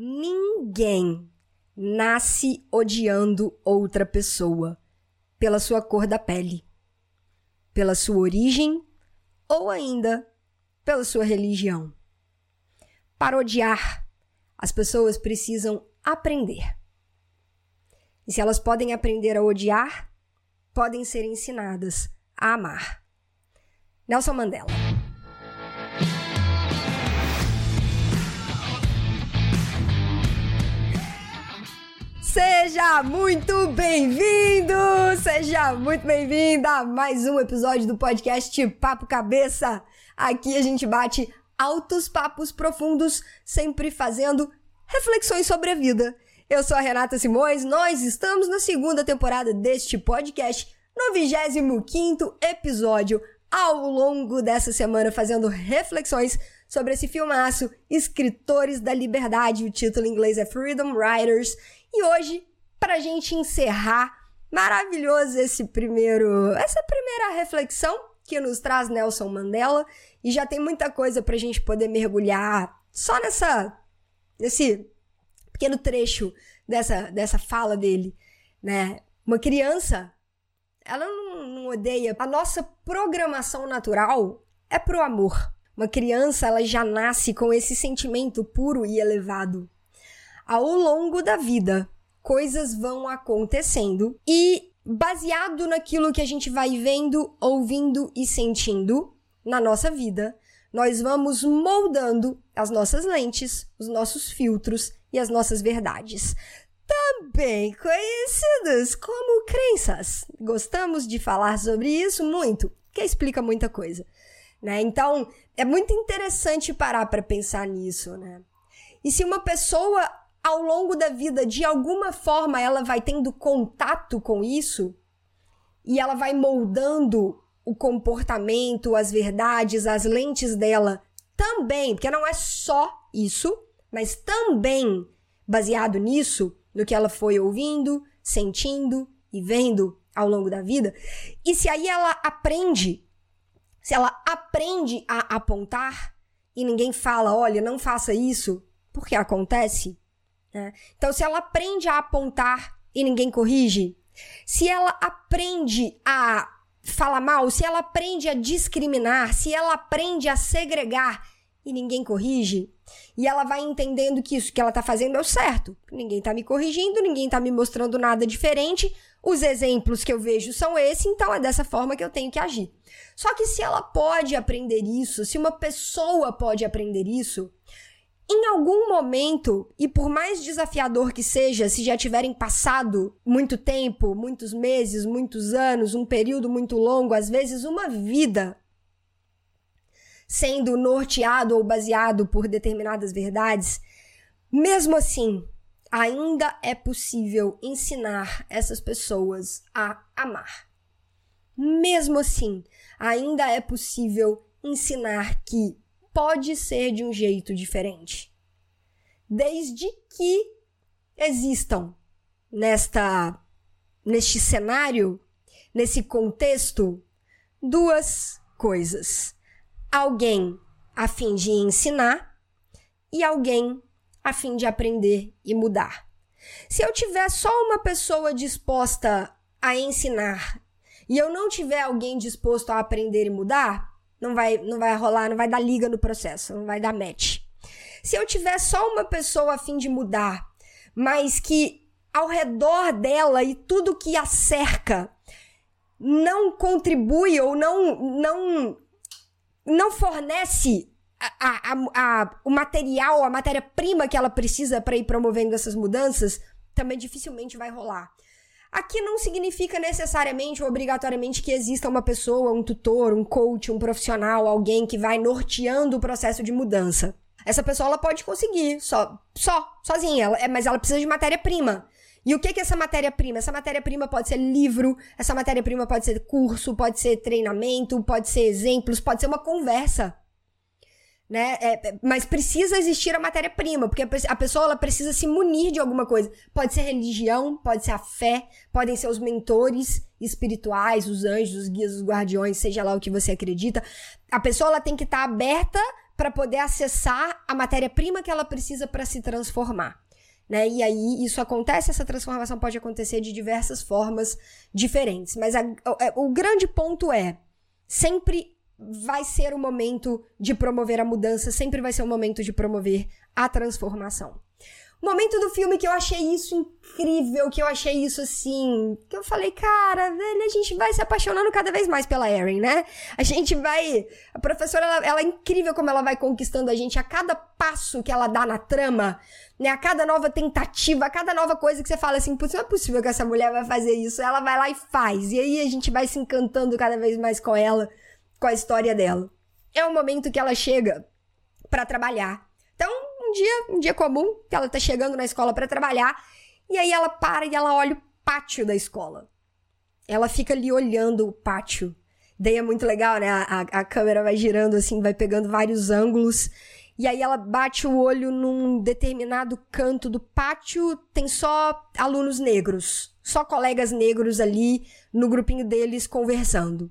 Ninguém nasce odiando outra pessoa pela sua cor da pele, pela sua origem ou ainda pela sua religião. Para odiar, as pessoas precisam aprender. E se elas podem aprender a odiar, podem ser ensinadas a amar. Nelson Mandela. Seja muito bem-vindo! Seja muito bem-vinda a mais um episódio do podcast Papo Cabeça. Aqui a gente bate altos papos profundos, sempre fazendo reflexões sobre a vida. Eu sou a Renata Simões, nós estamos na segunda temporada deste podcast, no 25 episódio, ao longo dessa semana fazendo reflexões sobre esse filmaço Escritores da Liberdade, o título em inglês é Freedom Writers, e hoje, pra gente encerrar maravilhoso esse primeiro, essa primeira reflexão que nos traz Nelson Mandela, e já tem muita coisa pra gente poder mergulhar só nessa nesse pequeno trecho dessa dessa fala dele, né? Uma criança ela não, não odeia. A nossa programação natural é pro amor. Uma criança, ela já nasce com esse sentimento puro e elevado. Ao longo da vida, coisas vão acontecendo e baseado naquilo que a gente vai vendo, ouvindo e sentindo na nossa vida, nós vamos moldando as nossas lentes, os nossos filtros e as nossas verdades também conhecidas como crenças. Gostamos de falar sobre isso muito, que explica muita coisa, né? Então, é muito interessante parar para pensar nisso, né? E se uma pessoa ao longo da vida, de alguma forma, ela vai tendo contato com isso e ela vai moldando o comportamento, as verdades, as lentes dela também, porque não é só isso, mas também baseado nisso, no que ela foi ouvindo, sentindo e vendo ao longo da vida. E se aí ela aprende, se ela aprende a apontar e ninguém fala, olha, não faça isso, porque acontece. Né? Então, se ela aprende a apontar e ninguém corrige, se ela aprende a falar mal, se ela aprende a discriminar, se ela aprende a segregar e ninguém corrige, e ela vai entendendo que isso que ela tá fazendo é o certo. Ninguém tá me corrigindo, ninguém tá me mostrando nada diferente. Os exemplos que eu vejo são esses, então é dessa forma que eu tenho que agir. Só que se ela pode aprender isso, se uma pessoa pode aprender isso, em algum momento, e por mais desafiador que seja, se já tiverem passado muito tempo, muitos meses, muitos anos, um período muito longo, às vezes uma vida sendo norteado ou baseado por determinadas verdades, mesmo assim, ainda é possível ensinar essas pessoas a amar. Mesmo assim, ainda é possível ensinar que pode ser de um jeito diferente. Desde que existam nesta neste cenário, nesse contexto, duas coisas alguém a fim de ensinar e alguém a fim de aprender e mudar. Se eu tiver só uma pessoa disposta a ensinar e eu não tiver alguém disposto a aprender e mudar, não vai, não vai rolar, não vai dar liga no processo, não vai dar match. Se eu tiver só uma pessoa a fim de mudar, mas que ao redor dela e tudo que a cerca não contribui ou não não não fornece a, a, a, o material, a matéria-prima que ela precisa para ir promovendo essas mudanças, também dificilmente vai rolar. Aqui não significa necessariamente ou obrigatoriamente que exista uma pessoa, um tutor, um coach, um profissional, alguém que vai norteando o processo de mudança. Essa pessoa ela pode conseguir só, só, sozinha, ela, é, mas ela precisa de matéria-prima. E o que, que é essa matéria-prima? Essa matéria-prima pode ser livro, essa matéria-prima pode ser curso, pode ser treinamento, pode ser exemplos, pode ser uma conversa. Né? É, é mas precisa existir a matéria-prima, porque a pessoa ela precisa se munir de alguma coisa. Pode ser religião, pode ser a fé, podem ser os mentores espirituais, os anjos, os guias, os guardiões, seja lá o que você acredita. A pessoa ela tem que estar tá aberta para poder acessar a matéria-prima que ela precisa para se transformar. Né? E aí isso acontece, essa transformação pode acontecer de diversas formas diferentes. Mas a, o, o grande ponto é: sempre vai ser o momento de promover a mudança, sempre vai ser o momento de promover a transformação. Momento do filme que eu achei isso incrível, que eu achei isso assim. Que eu falei, cara, velho, a gente vai se apaixonando cada vez mais pela Erin, né? A gente vai. A professora, ela, ela, é incrível como ela vai conquistando a gente a cada passo que ela dá na trama, né? A cada nova tentativa, a cada nova coisa que você fala assim, putz, não é possível que essa mulher vai fazer isso. Ela vai lá e faz. E aí a gente vai se encantando cada vez mais com ela, com a história dela. É o momento que ela chega para trabalhar. Então, um dia, um dia comum, que ela tá chegando na escola para trabalhar, e aí ela para e ela olha o pátio da escola. Ela fica ali olhando o pátio. Daí é muito legal, né? A, a câmera vai girando assim, vai pegando vários ângulos. E aí ela bate o olho num determinado canto do pátio, tem só alunos negros, só colegas negros ali no grupinho deles conversando.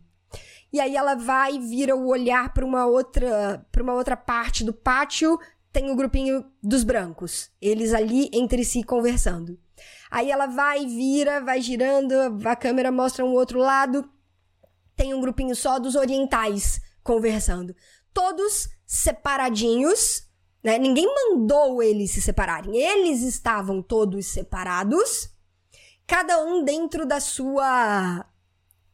E aí ela vai e vira o olhar para uma outra, para uma outra parte do pátio, tem o grupinho dos brancos, eles ali entre si conversando. Aí ela vai, vira, vai girando, a câmera mostra um outro lado, tem um grupinho só dos orientais conversando. Todos separadinhos, né? Ninguém mandou eles se separarem. Eles estavam todos separados, cada um dentro da sua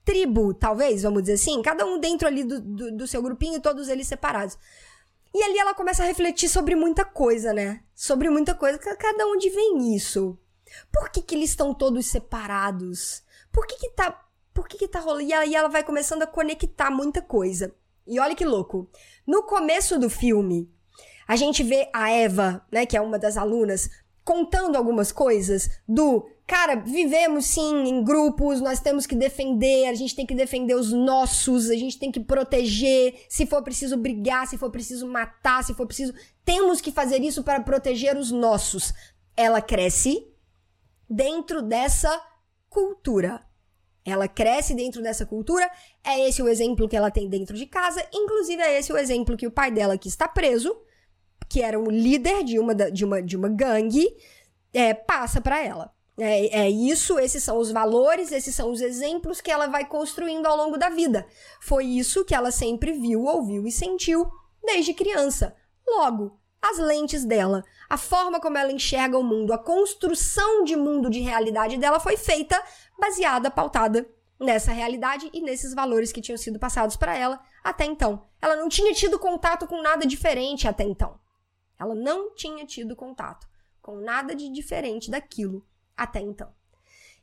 tribo, talvez, vamos dizer assim. Cada um dentro ali do, do, do seu grupinho, todos eles separados. E ali ela começa a refletir sobre muita coisa, né? Sobre muita coisa. Cada onde vem isso? Por que, que eles estão todos separados? Por que, que tá. Por que, que tá rolando? E aí ela vai começando a conectar muita coisa. E olha que louco. No começo do filme, a gente vê a Eva, né, que é uma das alunas, contando algumas coisas do cara, vivemos sim em grupos, nós temos que defender, a gente tem que defender os nossos, a gente tem que proteger, se for preciso brigar, se for preciso matar, se for preciso, temos que fazer isso para proteger os nossos. Ela cresce dentro dessa cultura. Ela cresce dentro dessa cultura, é esse o exemplo que ela tem dentro de casa, inclusive é esse o exemplo que o pai dela que está preso, que era um líder de uma, de uma, de uma gangue, é, passa para ela. É, é, isso, esses são os valores, esses são os exemplos que ela vai construindo ao longo da vida. Foi isso que ela sempre viu, ouviu e sentiu desde criança. Logo, as lentes dela, a forma como ela enxerga o mundo, a construção de mundo de realidade dela foi feita baseada, pautada nessa realidade e nesses valores que tinham sido passados para ela até então. Ela não tinha tido contato com nada diferente até então. Ela não tinha tido contato com nada de diferente daquilo até então.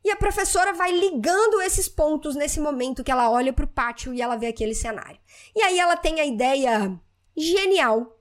E a professora vai ligando esses pontos nesse momento que ela olha para o pátio e ela vê aquele cenário. E aí ela tem a ideia genial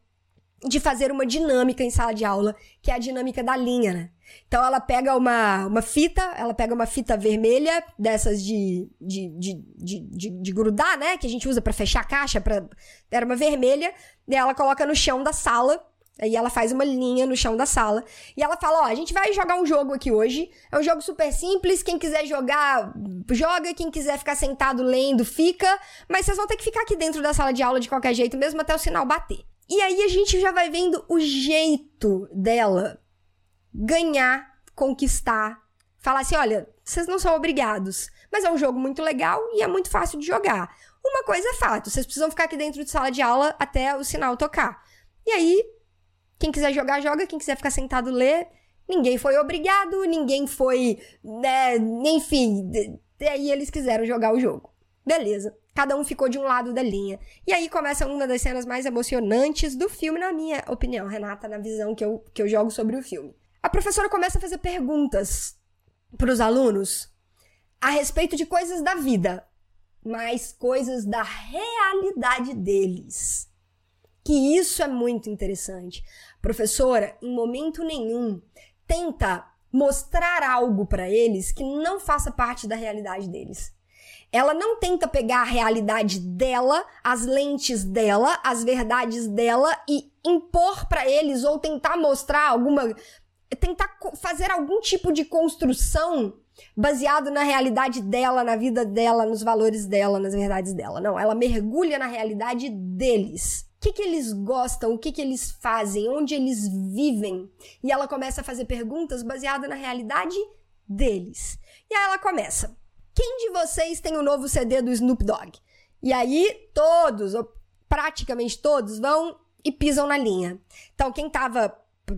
de fazer uma dinâmica em sala de aula, que é a dinâmica da linha, né? Então ela pega uma, uma fita, ela pega uma fita vermelha, dessas de, de, de, de, de, de grudar, né? Que a gente usa para fechar a caixa, pra... era uma vermelha, e ela coloca no chão da sala Aí ela faz uma linha no chão da sala. E ela fala: Ó, a gente vai jogar um jogo aqui hoje. É um jogo super simples. Quem quiser jogar, joga. Quem quiser ficar sentado lendo, fica. Mas vocês vão ter que ficar aqui dentro da sala de aula de qualquer jeito, mesmo até o sinal bater. E aí a gente já vai vendo o jeito dela ganhar, conquistar. Falar assim: olha, vocês não são obrigados. Mas é um jogo muito legal e é muito fácil de jogar. Uma coisa é fato: vocês precisam ficar aqui dentro de sala de aula até o sinal tocar. E aí quem quiser jogar, joga. Quem quiser ficar sentado, lê. Ninguém foi obrigado, ninguém foi. Né, enfim, daí eles quiseram jogar o jogo. Beleza. Cada um ficou de um lado da linha. E aí começa uma das cenas mais emocionantes do filme, na minha opinião, Renata, na visão que eu, que eu jogo sobre o filme. A professora começa a fazer perguntas para os alunos a respeito de coisas da vida, mas coisas da realidade deles. Que isso é muito interessante. Professora, em momento nenhum, tenta mostrar algo para eles que não faça parte da realidade deles. Ela não tenta pegar a realidade dela, as lentes dela, as verdades dela e impor para eles ou tentar mostrar alguma tentar fazer algum tipo de construção baseado na realidade dela, na vida dela, nos valores dela, nas verdades dela. Não, ela mergulha na realidade deles. Que, que eles gostam, o que, que eles fazem, onde eles vivem. E ela começa a fazer perguntas baseadas na realidade deles. E aí ela começa: Quem de vocês tem o novo CD do Snoop Dogg? E aí todos, ou praticamente todos, vão e pisam na linha. Então, quem tava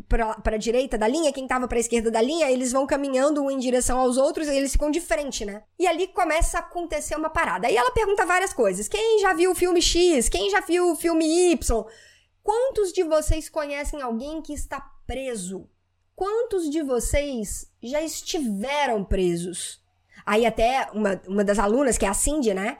para a direita da linha, quem tava para a esquerda da linha, eles vão caminhando um em direção aos outros e eles ficam de frente, né? E ali começa a acontecer uma parada. Aí ela pergunta várias coisas. Quem já viu o filme X? Quem já viu o filme Y? Quantos de vocês conhecem alguém que está preso? Quantos de vocês já estiveram presos? Aí até uma, uma das alunas, que é a Cindy, né?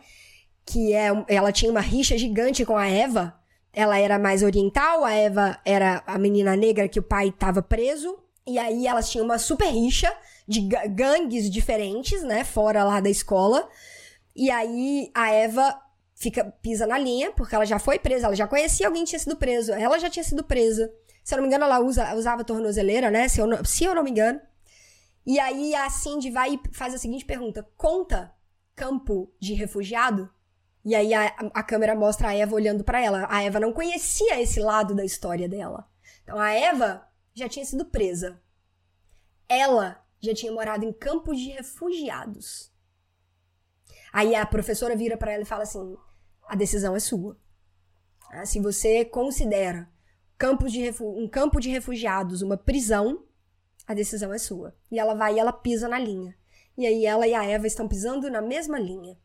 Que é, ela tinha uma rixa gigante com a Eva, ela era mais oriental, a Eva era a menina negra que o pai estava preso. E aí elas tinham uma super rixa de gangues diferentes, né? Fora lá da escola. E aí a Eva fica pisa na linha, porque ela já foi presa, ela já conhecia alguém que tinha sido preso. Ela já tinha sido presa. Se eu não me engano, ela usa, usava tornozeleira, né? Se eu, não, se eu não me engano. E aí a Cindy vai e faz a seguinte pergunta: conta campo de refugiado? E aí a, a câmera mostra a Eva olhando para ela. A Eva não conhecia esse lado da história dela. Então a Eva já tinha sido presa. Ela já tinha morado em campos de refugiados. Aí a professora vira para ela e fala assim: a decisão é sua. Ah, se você considera campos de um campo de refugiados uma prisão, a decisão é sua. E ela vai e ela pisa na linha. E aí ela e a Eva estão pisando na mesma linha.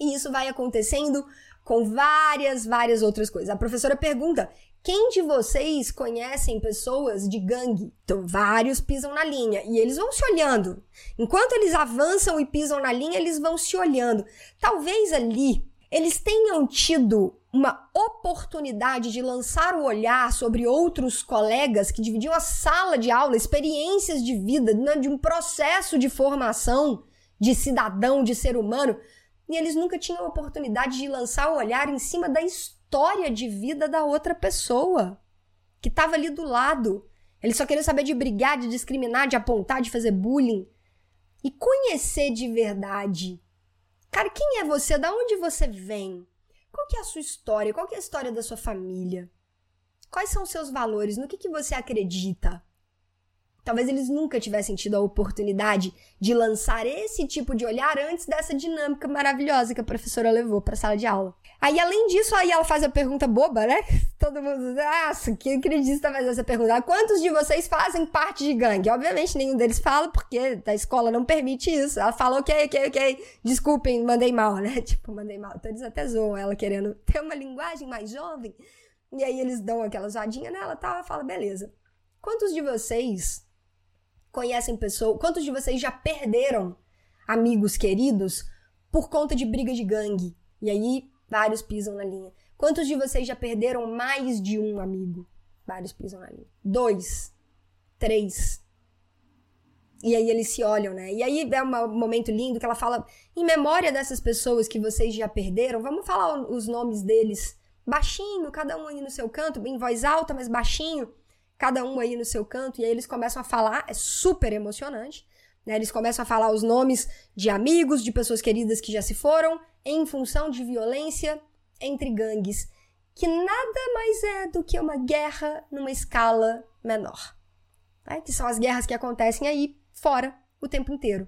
E isso vai acontecendo com várias, várias outras coisas. A professora pergunta: quem de vocês conhecem pessoas de gangue? Então, vários pisam na linha e eles vão se olhando. Enquanto eles avançam e pisam na linha, eles vão se olhando. Talvez ali eles tenham tido uma oportunidade de lançar o olhar sobre outros colegas que dividiam a sala de aula, experiências de vida, né, de um processo de formação de cidadão, de ser humano, e eles nunca tinham a oportunidade de lançar o olhar em cima da história de vida da outra pessoa que estava ali do lado. Eles só queriam saber de brigar, de discriminar, de apontar, de fazer bullying. E conhecer de verdade. Cara, quem é você? Da onde você vem? Qual que é a sua história? Qual que é a história da sua família? Quais são os seus valores? No que, que você acredita? Talvez eles nunca tivessem tido a oportunidade de lançar esse tipo de olhar antes dessa dinâmica maravilhosa que a professora levou para a sala de aula. Aí, além disso, aí ela faz a pergunta boba, né? Todo mundo, nossa, que acredita fazer essa pergunta. Quantos de vocês fazem parte de gangue? Obviamente, nenhum deles fala, porque a escola não permite isso. Ela fala, ok, ok, ok, desculpem, mandei mal, né? Tipo, mandei mal. Então, eles até zoam ela querendo ter uma linguagem mais jovem. E aí, eles dão aquela zoadinha nela e tal. Ela fala, beleza. Quantos de vocês conhecem pessoas. Quantos de vocês já perderam amigos queridos por conta de briga de gangue? E aí, vários pisam na linha. Quantos de vocês já perderam mais de um amigo? Vários pisam na linha. Dois, três. E aí eles se olham, né? E aí é um momento lindo que ela fala: em memória dessas pessoas que vocês já perderam, vamos falar os nomes deles baixinho, cada um aí no seu canto, em voz alta, mas baixinho cada um aí no seu canto, e aí eles começam a falar, é super emocionante, né? Eles começam a falar os nomes de amigos, de pessoas queridas que já se foram, em função de violência entre gangues, que nada mais é do que uma guerra numa escala menor. Né? Que são as guerras que acontecem aí fora o tempo inteiro.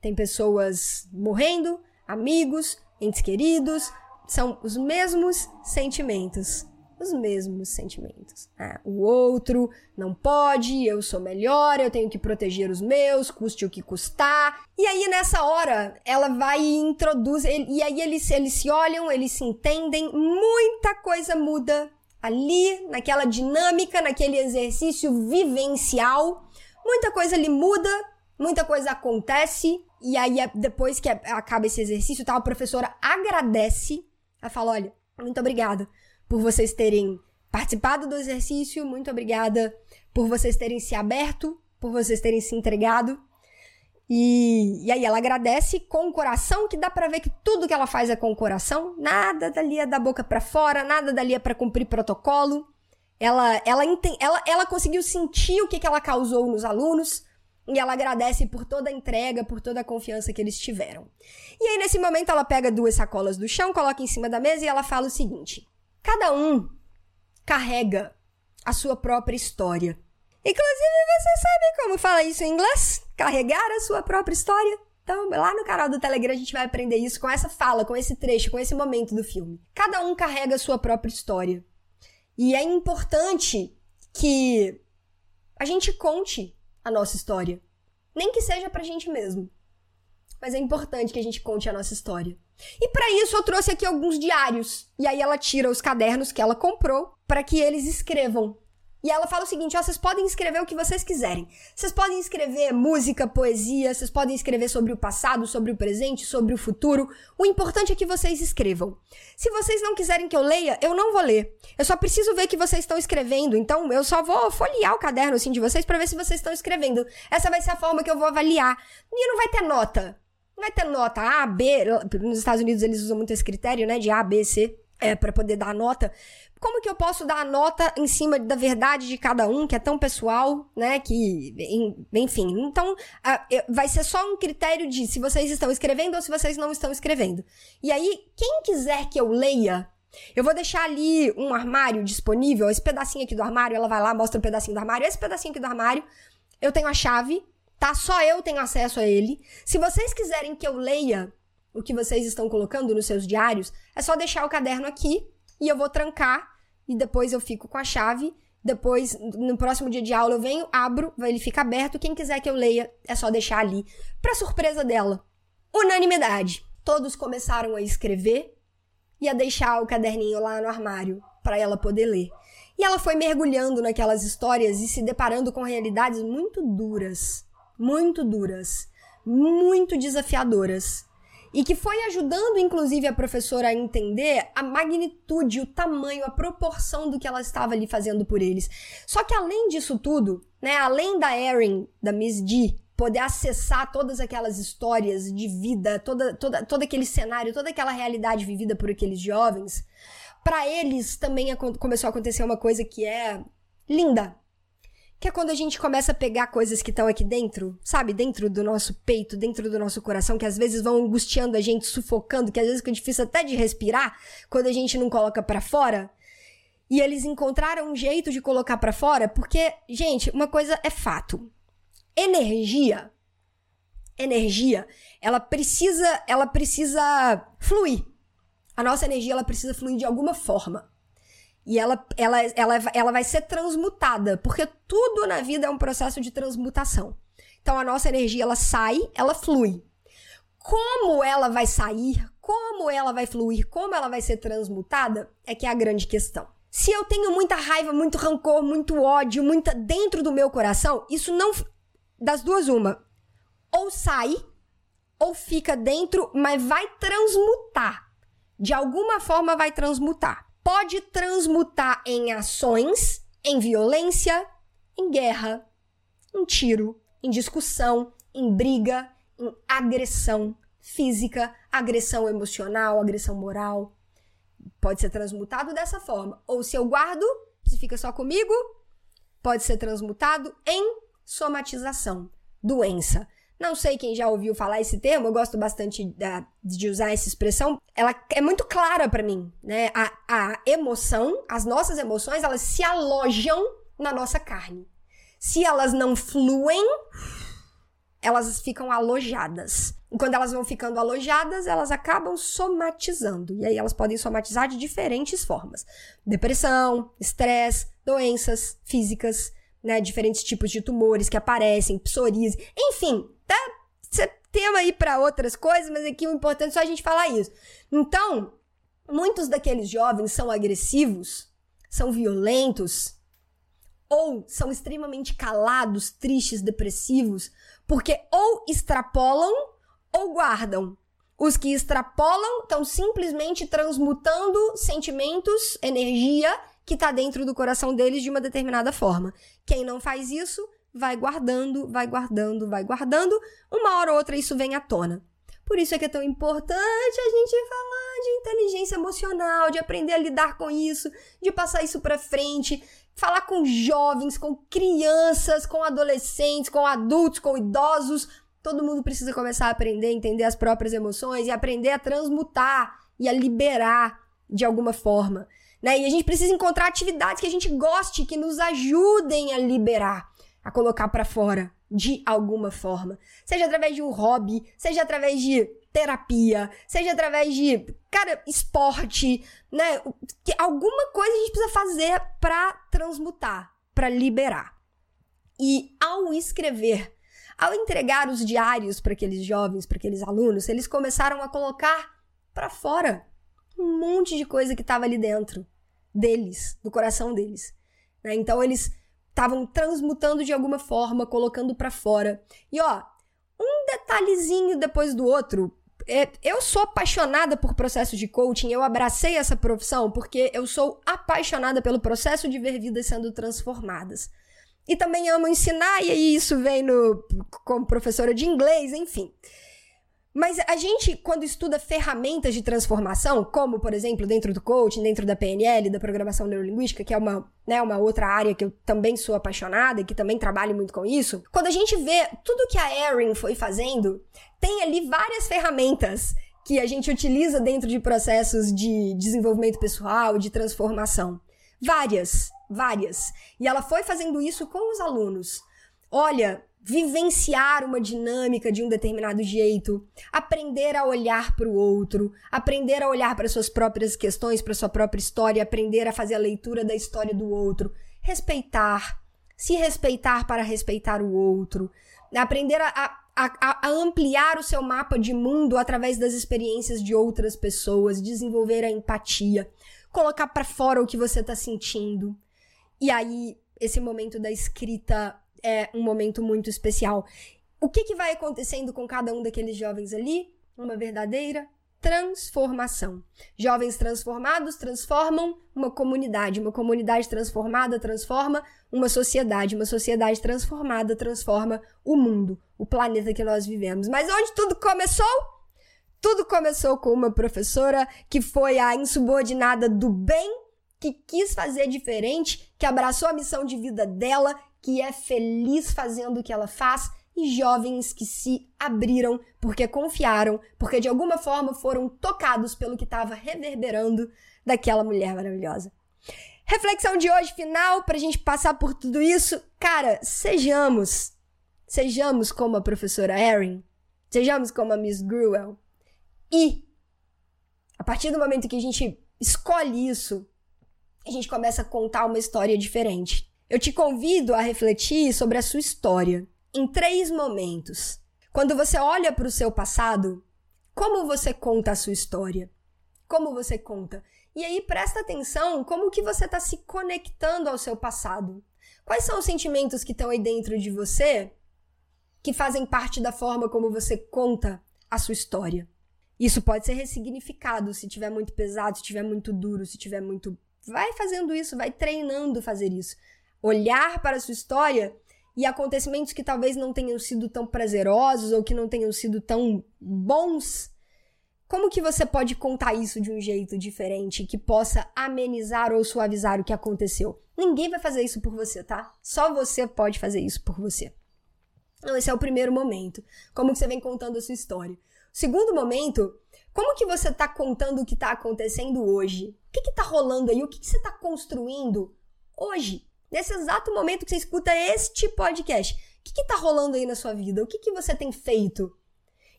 Tem pessoas morrendo, amigos, entes queridos, são os mesmos sentimentos os mesmos sentimentos. Ah, o outro não pode, eu sou melhor, eu tenho que proteger os meus, custe o que custar. E aí, nessa hora, ela vai e introduz, e aí eles, eles se olham, eles se entendem, muita coisa muda ali, naquela dinâmica, naquele exercício vivencial. Muita coisa ali muda, muita coisa acontece, e aí depois que acaba esse exercício, tá, a professora agradece, ela fala, olha, muito obrigada por vocês terem participado do exercício, muito obrigada por vocês terem se aberto, por vocês terem se entregado. E, e aí ela agradece com o coração, que dá para ver que tudo que ela faz é com o coração, nada dali é da boca para fora, nada dali é para cumprir protocolo. Ela, ela, ela, ela conseguiu sentir o que, que ela causou nos alunos e ela agradece por toda a entrega, por toda a confiança que eles tiveram. E aí, nesse momento, ela pega duas sacolas do chão, coloca em cima da mesa e ela fala o seguinte: Cada um carrega a sua própria história. Inclusive, você sabe como fala isso em inglês? Carregar a sua própria história. Então, lá no canal do Telegram a gente vai aprender isso com essa fala, com esse trecho, com esse momento do filme. Cada um carrega a sua própria história. E é importante que a gente conte a nossa história. Nem que seja pra gente mesmo. Mas é importante que a gente conte a nossa história. E para isso eu trouxe aqui alguns diários. E aí ela tira os cadernos que ela comprou para que eles escrevam e ela fala o seguinte: ó, vocês podem escrever o que vocês quiserem. Vocês podem escrever música, poesia, vocês podem escrever sobre o passado, sobre o presente, sobre o futuro. O importante é que vocês escrevam. Se vocês não quiserem que eu leia, eu não vou ler. Eu só preciso ver que vocês estão escrevendo. Então eu só vou folhear o caderno assim de vocês para ver se vocês estão escrevendo. Essa vai ser a forma que eu vou avaliar. E não vai ter nota. Não vai ter nota A, B. Nos Estados Unidos eles usam muito esse critério, né? De A, B, C. É, para poder dar nota. Como que eu posso dar a nota em cima da verdade de cada um, que é tão pessoal, né? Que, enfim. Então, vai ser só um critério de se vocês estão escrevendo ou se vocês não estão escrevendo. E aí, quem quiser que eu leia, eu vou deixar ali um armário disponível. Esse pedacinho aqui do armário, ela vai lá, mostra o um pedacinho do armário. Esse pedacinho aqui do armário, eu tenho a chave, tá? Só eu tenho acesso a ele. Se vocês quiserem que eu leia o que vocês estão colocando nos seus diários, é só deixar o caderno aqui e eu vou trancar e depois eu fico com a chave. Depois, no próximo dia de aula, eu venho, abro, ele fica aberto. Quem quiser que eu leia, é só deixar ali. Para surpresa dela, unanimidade. Todos começaram a escrever e a deixar o caderninho lá no armário para ela poder ler. E ela foi mergulhando naquelas histórias e se deparando com realidades muito duras, muito duras, muito desafiadoras e que foi ajudando, inclusive, a professora a entender a magnitude, o tamanho, a proporção do que ela estava ali fazendo por eles. Só que além disso tudo, né, além da Erin, da Miss D, poder acessar todas aquelas histórias de vida, toda, toda, todo aquele cenário, toda aquela realidade vivida por aqueles jovens, para eles também começou a acontecer uma coisa que é linda, que é quando a gente começa a pegar coisas que estão aqui dentro, sabe? Dentro do nosso peito, dentro do nosso coração, que às vezes vão angustiando a gente, sufocando, que às vezes fica difícil até de respirar quando a gente não coloca para fora. E eles encontraram um jeito de colocar para fora, porque, gente, uma coisa é fato. Energia, energia, ela precisa, ela precisa fluir. A nossa energia ela precisa fluir de alguma forma. E ela, ela, ela, ela vai ser transmutada, porque tudo na vida é um processo de transmutação. Então a nossa energia ela sai, ela flui. Como ela vai sair, como ela vai fluir, como ela vai ser transmutada, é que é a grande questão. Se eu tenho muita raiva, muito rancor, muito ódio, muita dentro do meu coração, isso não das duas uma, ou sai ou fica dentro, mas vai transmutar. De alguma forma vai transmutar pode transmutar em ações, em violência, em guerra, em tiro, em discussão, em briga, em agressão física, agressão emocional, agressão moral. Pode ser transmutado dessa forma. Ou se eu guardo, se fica só comigo, pode ser transmutado em somatização, doença. Não sei quem já ouviu falar esse termo, eu gosto bastante da, de usar essa expressão. Ela é muito clara para mim, né? A, a emoção, as nossas emoções, elas se alojam na nossa carne. Se elas não fluem, elas ficam alojadas. E quando elas vão ficando alojadas, elas acabam somatizando. E aí elas podem somatizar de diferentes formas: depressão, estresse, doenças físicas, né, diferentes tipos de tumores que aparecem, psoríase, enfim, tá? tema aí para outras coisas, mas aqui o importante é só a gente falar isso. Então, muitos daqueles jovens são agressivos, são violentos, ou são extremamente calados, tristes, depressivos, porque ou extrapolam ou guardam. Os que extrapolam estão simplesmente transmutando sentimentos, energia que está dentro do coração deles de uma determinada forma. Quem não faz isso, vai guardando, vai guardando, vai guardando. Uma hora ou outra isso vem à tona. Por isso é que é tão importante a gente falar de inteligência emocional, de aprender a lidar com isso, de passar isso para frente, falar com jovens, com crianças, com adolescentes, com adultos, com idosos. Todo mundo precisa começar a aprender a entender as próprias emoções e aprender a transmutar e a liberar de alguma forma Né? E a gente precisa encontrar atividades que a gente goste, que nos ajudem a liberar, a colocar para fora de alguma forma. Seja através de um hobby, seja através de terapia, seja através de, cara, esporte, né? Que alguma coisa a gente precisa fazer para transmutar, para liberar. E ao escrever, ao entregar os diários para aqueles jovens, para aqueles alunos, eles começaram a colocar para fora um monte de coisa que estava ali dentro deles, do coração deles. Né? Então eles estavam transmutando de alguma forma, colocando para fora. E ó, um detalhezinho depois do outro. É, eu sou apaixonada por processos de coaching, eu abracei essa profissão porque eu sou apaixonada pelo processo de ver vidas sendo transformadas. E também amo ensinar, e aí isso vem no, como professora de inglês, enfim. Mas a gente, quando estuda ferramentas de transformação, como, por exemplo, dentro do coaching, dentro da PNL, da programação neurolinguística, que é uma, né, uma outra área que eu também sou apaixonada e que também trabalho muito com isso, quando a gente vê tudo que a Erin foi fazendo, tem ali várias ferramentas que a gente utiliza dentro de processos de desenvolvimento pessoal, de transformação. Várias, várias. E ela foi fazendo isso com os alunos. Olha, vivenciar uma dinâmica de um determinado jeito, aprender a olhar para o outro, aprender a olhar para suas próprias questões, para sua própria história, aprender a fazer a leitura da história do outro, respeitar, se respeitar para respeitar o outro, aprender a, a, a ampliar o seu mapa de mundo através das experiências de outras pessoas, desenvolver a empatia, colocar para fora o que você está sentindo. E aí, esse momento da escrita é um momento muito especial. O que, que vai acontecendo com cada um daqueles jovens ali? Uma verdadeira transformação. Jovens transformados transformam uma comunidade, uma comunidade transformada transforma uma sociedade, uma sociedade transformada transforma o mundo, o planeta que nós vivemos. Mas onde tudo começou? Tudo começou com uma professora que foi a insubordinada do bem, que quis fazer diferente, que abraçou a missão de vida dela que é feliz fazendo o que ela faz e jovens que se abriram porque confiaram, porque de alguma forma foram tocados pelo que estava reverberando daquela mulher maravilhosa. Reflexão de hoje final para a gente passar por tudo isso, cara, sejamos, sejamos como a professora Erin, sejamos como a Miss Gruel e a partir do momento que a gente escolhe isso, a gente começa a contar uma história diferente. Eu te convido a refletir sobre a sua história em três momentos. Quando você olha para o seu passado, como você conta a sua história? Como você conta? E aí presta atenção como que você está se conectando ao seu passado. Quais são os sentimentos que estão aí dentro de você que fazem parte da forma como você conta a sua história? Isso pode ser ressignificado se tiver muito pesado, se tiver muito duro, se tiver muito. Vai fazendo isso, vai treinando fazer isso olhar para a sua história e acontecimentos que talvez não tenham sido tão prazerosos ou que não tenham sido tão bons, como que você pode contar isso de um jeito diferente que possa amenizar ou suavizar o que aconteceu? Ninguém vai fazer isso por você, tá? Só você pode fazer isso por você. Então, esse é o primeiro momento. Como que você vem contando a sua história? Segundo momento, como que você está contando o que está acontecendo hoje? O que está rolando aí? O que, que você está construindo hoje? Nesse exato momento que você escuta este podcast, o que, está rolando aí na sua vida? O que, que você tem feito?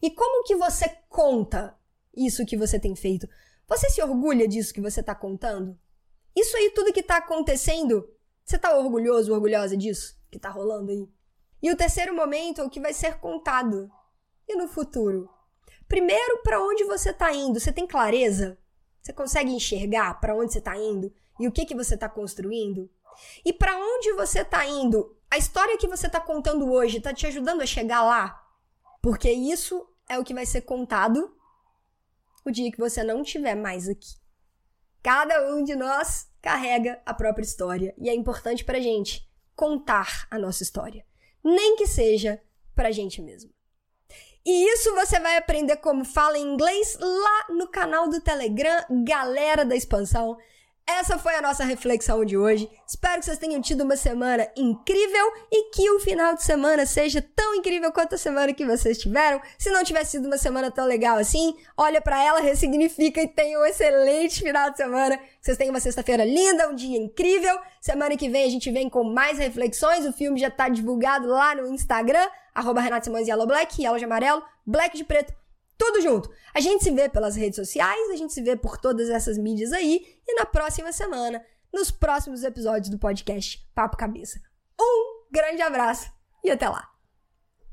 E como que você conta isso que você tem feito? Você se orgulha disso que você está contando? Isso aí, tudo que está acontecendo, você está orgulhoso, orgulhosa disso que está rolando aí? E o terceiro momento é o que vai ser contado. E no futuro? Primeiro, para onde você está indo? Você tem clareza? Você consegue enxergar para onde você está indo? E o que, que você está construindo? E para onde você está indo? A história que você está contando hoje está te ajudando a chegar lá? Porque isso é o que vai ser contado o dia que você não estiver mais aqui. Cada um de nós carrega a própria história e é importante para gente contar a nossa história, nem que seja para gente mesmo. E isso você vai aprender como fala em inglês lá no canal do Telegram, galera da expansão. Essa foi a nossa reflexão de hoje. Espero que vocês tenham tido uma semana incrível e que o final de semana seja tão incrível quanto a semana que vocês tiveram. Se não tivesse sido uma semana tão legal assim, olha para ela, ressignifica e tenha um excelente final de semana. Vocês tenham uma sexta-feira linda, um dia incrível. Semana que vem a gente vem com mais reflexões. O filme já tá divulgado lá no Instagram, arroba Renato Simões Yellow Black, Yellow de amarelo, Black de preto tudo junto. A gente se vê pelas redes sociais, a gente se vê por todas essas mídias aí e na próxima semana, nos próximos episódios do podcast Papo Cabeça. Um grande abraço e até lá.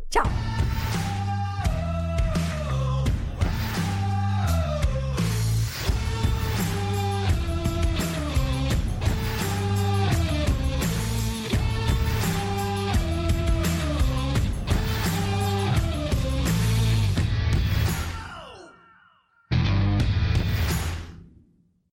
Tchau!